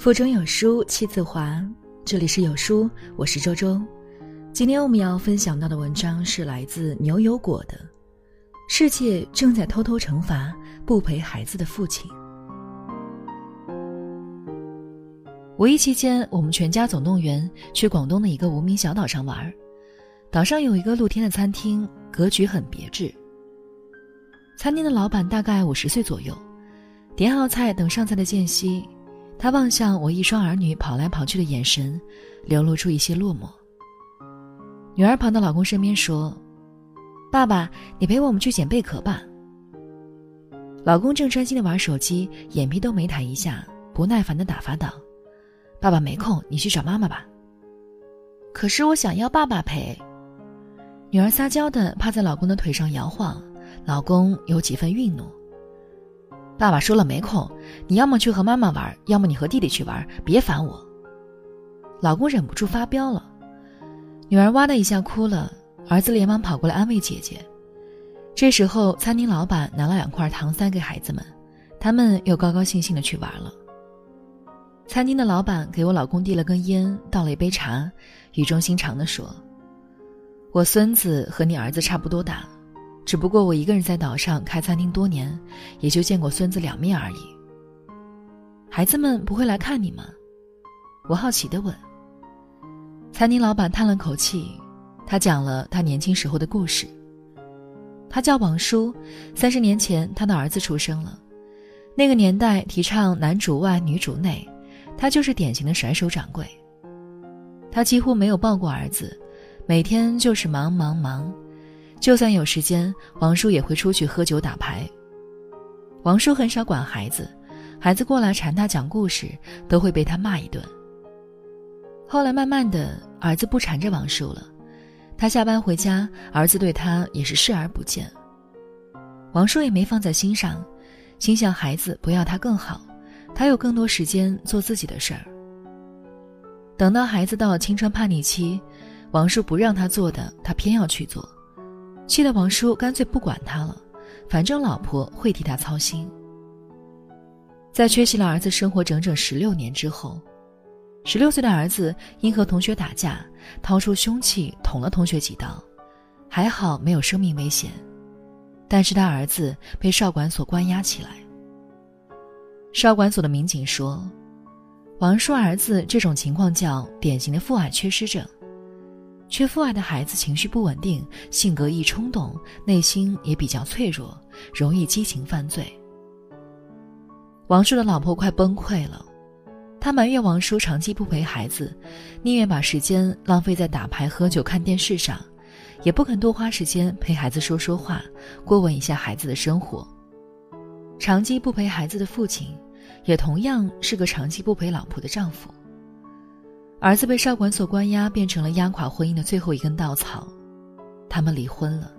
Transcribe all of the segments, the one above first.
腹中有书气自华，这里是有书，我是周周。今天我们要分享到的文章是来自牛油果的《世界正在偷偷惩罚不陪孩子的父亲》。五一期间，我们全家总动员去广东的一个无名小岛上玩。岛上有一个露天的餐厅，格局很别致。餐厅的老板大概五十岁左右，点好菜等上菜的间隙。他望向我一双儿女跑来跑去的眼神，流露出一些落寞。女儿跑到老公身边说：“爸爸，你陪我们去捡贝壳吧。”老公正专心的玩手机，眼皮都没抬一下，不耐烦的打发道：“爸爸没空，你去找妈妈吧。”可是我想要爸爸陪。女儿撒娇的趴在老公的腿上摇晃，老公有几分愠怒。爸爸说了没空，你要么去和妈妈玩，要么你和弟弟去玩，别烦我。老公忍不住发飙了，女儿哇的一下哭了，儿子连忙跑过来安慰姐姐。这时候，餐厅老板拿了两块糖塞给孩子们，他们又高高兴兴的去玩了。餐厅的老板给我老公递了根烟，倒了一杯茶，语重心长的说：“我孙子和你儿子差不多大。”只不过我一个人在岛上开餐厅多年，也就见过孙子两面而已。孩子们不会来看你吗？我好奇的问。餐厅老板叹了口气，他讲了他年轻时候的故事。他叫王叔，三十年前他的儿子出生了。那个年代提倡男主外女主内，他就是典型的甩手掌柜。他几乎没有抱过儿子，每天就是忙忙忙。就算有时间，王叔也会出去喝酒打牌。王叔很少管孩子，孩子过来缠他讲故事，都会被他骂一顿。后来慢慢的，儿子不缠着王叔了，他下班回家，儿子对他也是视而不见。王叔也没放在心上，心想孩子不要他更好，他有更多时间做自己的事儿。等到孩子到了青春叛逆期，王叔不让他做的，他偏要去做。气得王叔干脆不管他了，反正老婆会替他操心。在缺席了儿子生活整整十六年之后，十六岁的儿子因和同学打架，掏出凶器捅了同学几刀，还好没有生命危险，但是他儿子被少管所关押起来。少管所的民警说，王叔儿子这种情况叫典型的父爱缺失症。缺父爱的孩子情绪不稳定，性格易冲动，内心也比较脆弱，容易激情犯罪。王叔的老婆快崩溃了，他埋怨王叔长期不陪孩子，宁愿把时间浪费在打牌、喝酒、看电视上，也不肯多花时间陪孩子说说话，过问一下孩子的生活。长期不陪孩子的父亲，也同样是个长期不陪老婆的丈夫。儿子被少管所关押，变成了压垮婚姻的最后一根稻草，他们离婚了。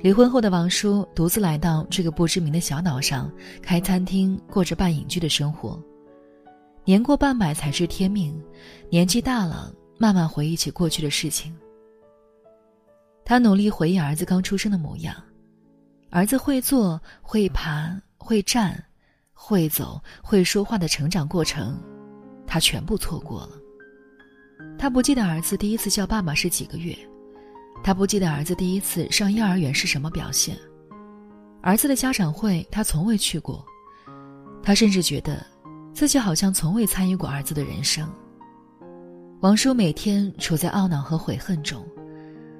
离婚后的王叔独自来到这个不知名的小岛上，开餐厅，过着半隐居的生活。年过半百才知天命，年纪大了，慢慢回忆起过去的事情。他努力回忆儿子刚出生的模样，儿子会坐、会爬、会站、会走、会说话的成长过程。他全部错过了。他不记得儿子第一次叫爸爸是几个月，他不记得儿子第一次上幼儿园是什么表现，儿子的家长会他从未去过，他甚至觉得自己好像从未参与过儿子的人生。王叔每天处在懊恼和悔恨中，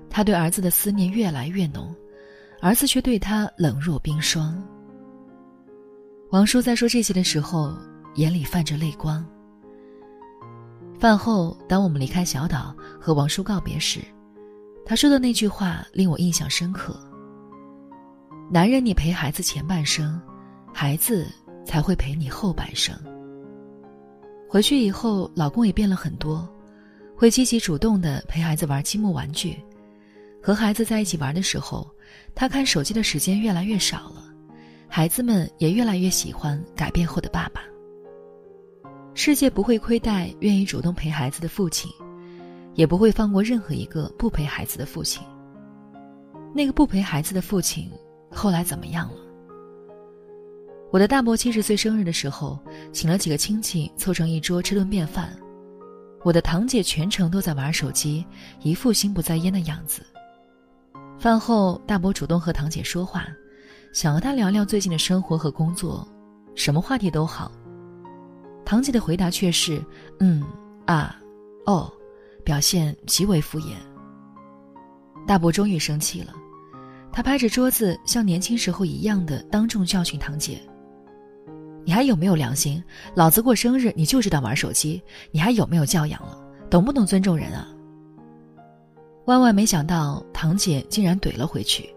他对儿子的思念越来越浓，儿子却对他冷若冰霜。王叔在说这些的时候，眼里泛着泪光。饭后，当我们离开小岛和王叔告别时，他说的那句话令我印象深刻：“男人，你陪孩子前半生，孩子才会陪你后半生。”回去以后，老公也变了很多，会积极主动的陪孩子玩积木玩具，和孩子在一起玩的时候，他看手机的时间越来越少了，孩子们也越来越喜欢改变后的爸爸。世界不会亏待愿意主动陪孩子的父亲，也不会放过任何一个不陪孩子的父亲。那个不陪孩子的父亲后来怎么样了？我的大伯七十岁生日的时候，请了几个亲戚凑成一桌吃顿便饭。我的堂姐全程都在玩手机，一副心不在焉的样子。饭后，大伯主动和堂姐说话，想和她聊聊最近的生活和工作，什么话题都好。堂姐的回答却是“嗯啊哦”，表现极为敷衍。大伯终于生气了，他拍着桌子，像年轻时候一样的当众教训堂姐。你还有没有良心？老子过生日你就知道玩手机，你还有没有教养了？懂不懂尊重人啊？万万没想到，堂姐竟然怼了回去。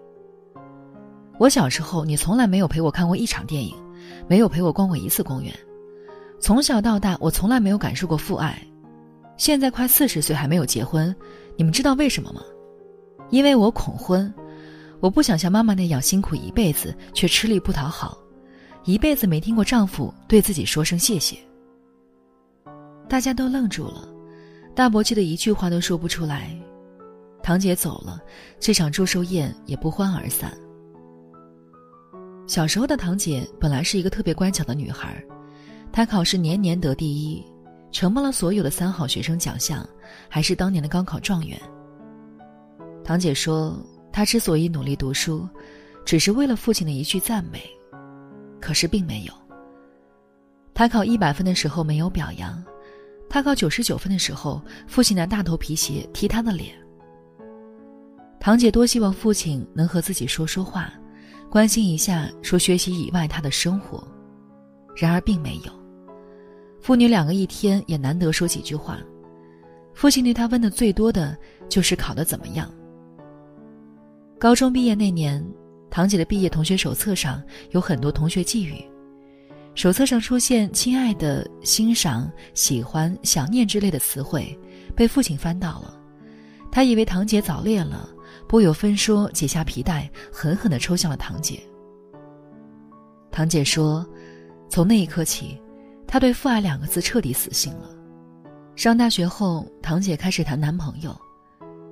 我小时候，你从来没有陪我看过一场电影，没有陪我逛过一次公园。从小到大，我从来没有感受过父爱。现在快四十岁还没有结婚，你们知道为什么吗？因为我恐婚，我不想像妈妈那样辛苦一辈子，却吃力不讨好。一辈子没听过丈夫对自己说声谢谢。大家都愣住了，大伯气的一句话都说不出来。堂姐走了，这场祝寿宴也不欢而散。小时候的堂姐本来是一个特别乖巧的女孩，他考试年年得第一，承包了所有的三好学生奖项，还是当年的高考状元。堂姐说，她之所以努力读书，只是为了父亲的一句赞美。可是并没有。他考一百分的时候没有表扬，他考九十九分的时候，父亲拿大头皮鞋踢他的脸。堂姐多希望父亲能和自己说说话，关心一下，说学习以外他的生活，然而并没有。父女两个一天也难得说几句话，父亲对他问的最多的就是考得怎么样。高中毕业那年。堂姐的毕业同学手册上有很多同学寄语，手册上出现“亲爱的”“欣赏”“喜欢”“想念”之类的词汇，被父亲翻到了。他以为堂姐早恋了，不由分说解下皮带，狠狠地抽向了堂姐。堂姐说：“从那一刻起，她对‘父爱’两个字彻底死心了。上大学后，堂姐开始谈男朋友，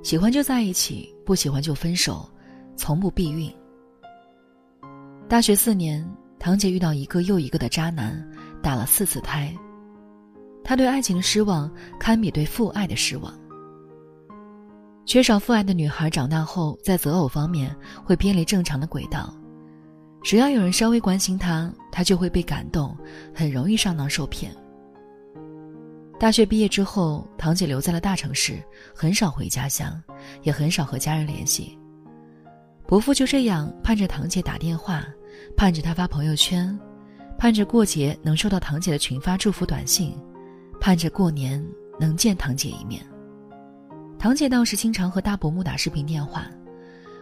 喜欢就在一起，不喜欢就分手，从不避孕。”大学四年，堂姐遇到一个又一个的渣男，打了四次胎。她对爱情的失望，堪比对父爱的失望。缺少父爱的女孩长大后，在择偶方面会偏离正常的轨道。只要有人稍微关心她，她就会被感动，很容易上当受骗。大学毕业之后，堂姐留在了大城市，很少回家乡，也很少和家人联系。伯父就这样盼着堂姐打电话。盼着她发朋友圈，盼着过节能收到堂姐的群发祝福短信，盼着过年能见堂姐一面。堂姐倒是经常和大伯母打视频电话，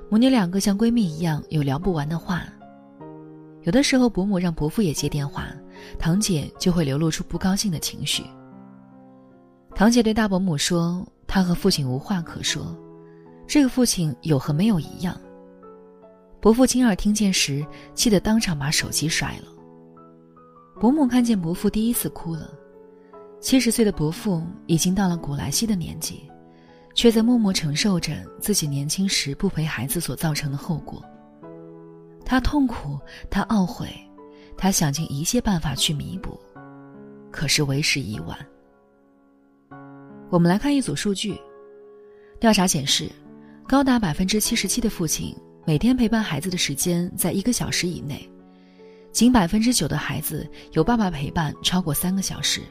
母女两个像闺蜜一样有聊不完的话。有的时候伯母让伯父也接电话，堂姐就会流露出不高兴的情绪。堂姐对大伯母说：“她和父亲无话可说，这个父亲有和没有一样。”伯父亲耳听见时，气得当场把手机摔了。伯母看见伯父第一次哭了。七十岁的伯父已经到了古来稀的年纪，却在默默承受着自己年轻时不陪孩子所造成的后果。他痛苦，他懊悔，他想尽一切办法去弥补，可是为时已晚。我们来看一组数据，调查显示，高达百分之七十七的父亲。每天陪伴孩子的时间在一个小时以内，仅百分之九的孩子有爸爸陪伴超过三个小时。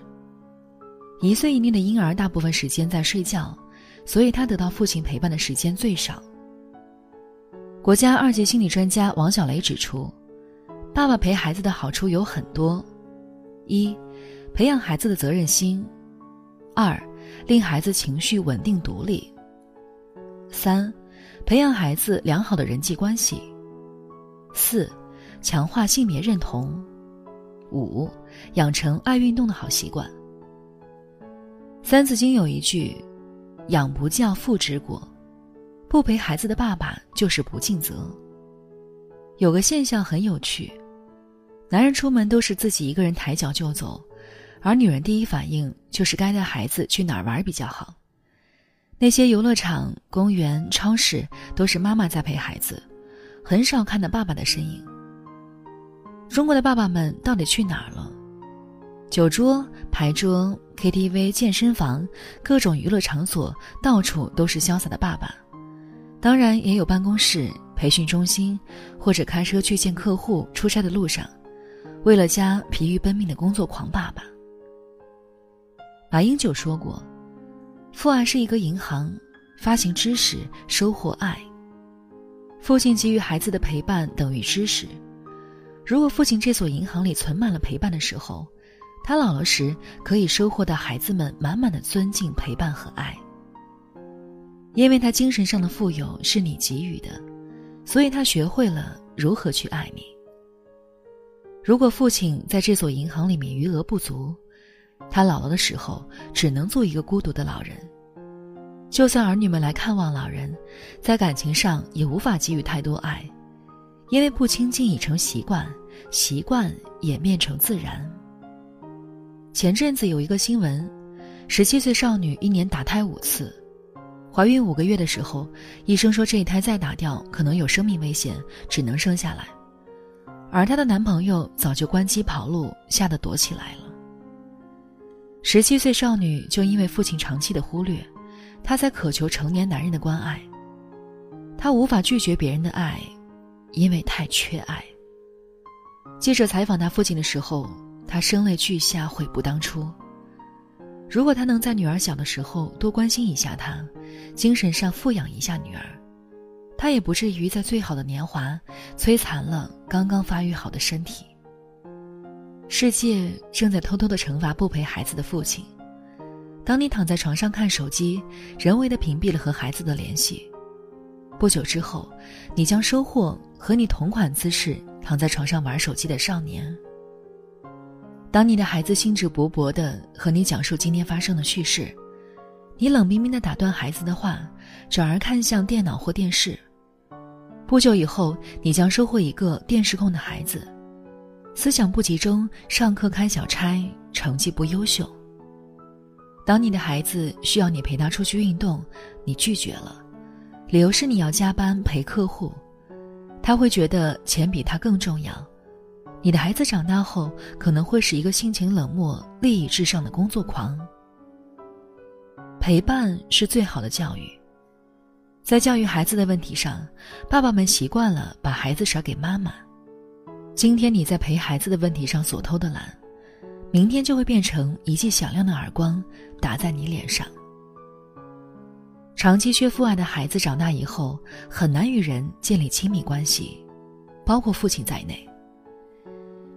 一岁以内的婴儿大部分时间在睡觉，所以他得到父亲陪伴的时间最少。国家二级心理专家王小雷指出，爸爸陪孩子的好处有很多：一、培养孩子的责任心；二、令孩子情绪稳定独立；三。培养孩子良好的人际关系。四，强化性别认同。五，养成爱运动的好习惯。《三字经》有一句：“养不教，父之过。”不陪孩子的爸爸就是不尽责。有个现象很有趣：男人出门都是自己一个人抬脚就走，而女人第一反应就是该带孩子去哪儿玩比较好。那些游乐场、公园、超市都是妈妈在陪孩子，很少看到爸爸的身影。中国的爸爸们到底去哪儿了？酒桌、牌桌、KTV、健身房，各种娱乐场所，到处都是潇洒的爸爸。当然，也有办公室、培训中心，或者开车去见客户、出差的路上，为了家疲于奔命的工作狂爸爸。马英九说过：“父爱是一个银行，发行知识，收获爱。父亲给予孩子的陪伴等于知识。如果父亲这所银行里存满了陪伴的时候，他老了时可以收获到孩子们满满的尊敬、陪伴和爱。因为他精神上的富有是你给予的，所以他学会了如何去爱你。如果父亲在这所银行里面余额不足，他老了的时候，只能做一个孤独的老人。就算儿女们来看望老人，在感情上也无法给予太多爱，因为不亲近已成习惯，习惯演变成自然。前阵子有一个新闻，十七岁少女一年打胎五次，怀孕五个月的时候，医生说这一胎再打掉可能有生命危险，只能生下来，而她的男朋友早就关机跑路，吓得躲起来了。十七岁少女就因为父亲长期的忽略，她才渴求成年男人的关爱。她无法拒绝别人的爱，因为太缺爱。记者采访她父亲的时候，她声泪俱下，悔不当初。如果他能在女儿小的时候多关心一下她，精神上富养一下女儿，他也不至于在最好的年华摧残了刚刚发育好的身体。世界正在偷偷的惩罚不陪孩子的父亲。当你躺在床上看手机，人为的屏蔽了和孩子的联系。不久之后，你将收获和你同款姿势躺在床上玩手机的少年。当你的孩子兴致勃勃的和你讲述今天发生的趣事，你冷冰冰的打断孩子的话，转而看向电脑或电视。不久以后，你将收获一个电视控的孩子。思想不集中，上课开小差，成绩不优秀。当你的孩子需要你陪他出去运动，你拒绝了，理由是你要加班陪客户，他会觉得钱比他更重要。你的孩子长大后可能会是一个性情冷漠、利益至上的工作狂。陪伴是最好的教育，在教育孩子的问题上，爸爸们习惯了把孩子甩给妈妈。今天你在陪孩子的问题上所偷的懒，明天就会变成一记响亮的耳光打在你脸上。长期缺父爱的孩子长大以后很难与人建立亲密关系，包括父亲在内。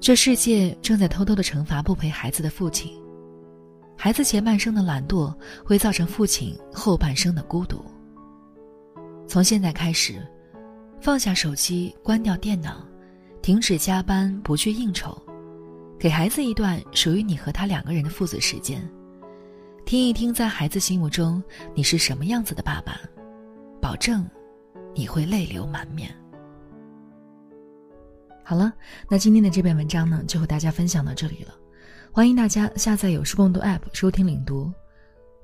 这世界正在偷偷的惩罚不陪孩子的父亲，孩子前半生的懒惰会造成父亲后半生的孤独。从现在开始，放下手机，关掉电脑。停止加班，不去应酬，给孩子一段属于你和他两个人的父子时间，听一听在孩子心目中你是什么样子的爸爸，保证你会泪流满面。好了，那今天的这篇文章呢，就和大家分享到这里了。欢迎大家下载有书共读 App 收听领读，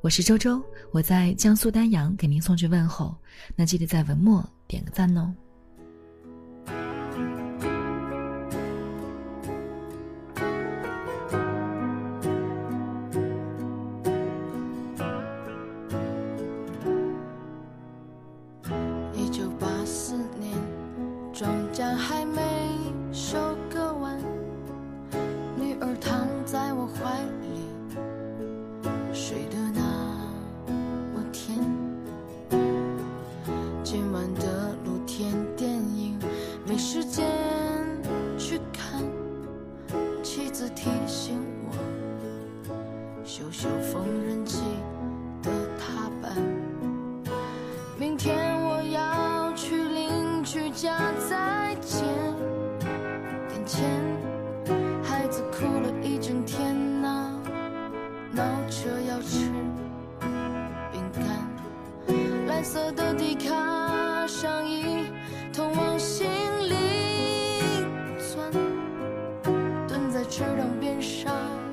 我是周周，我在江苏丹阳给您送去问候。那记得在文末点个赞哦。时间池塘边上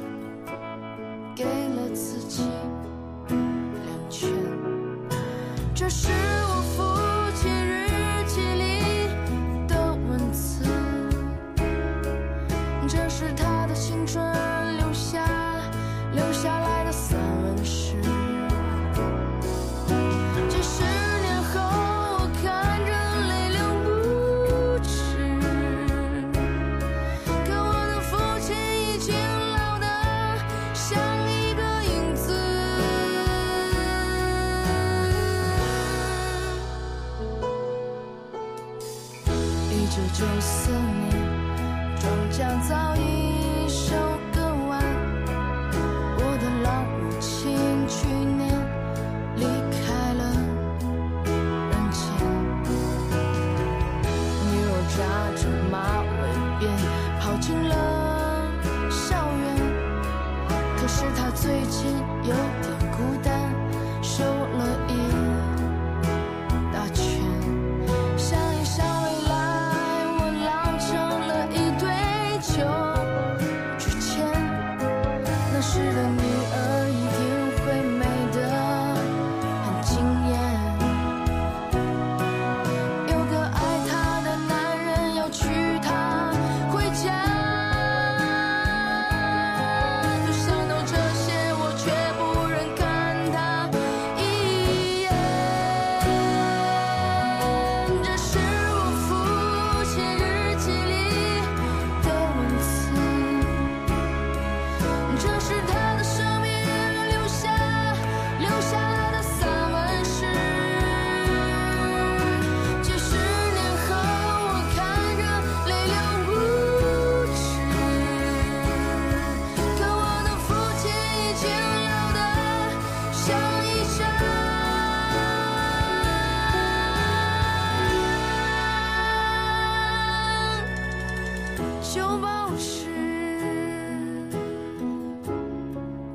就保持，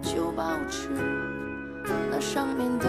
就保持那上面的。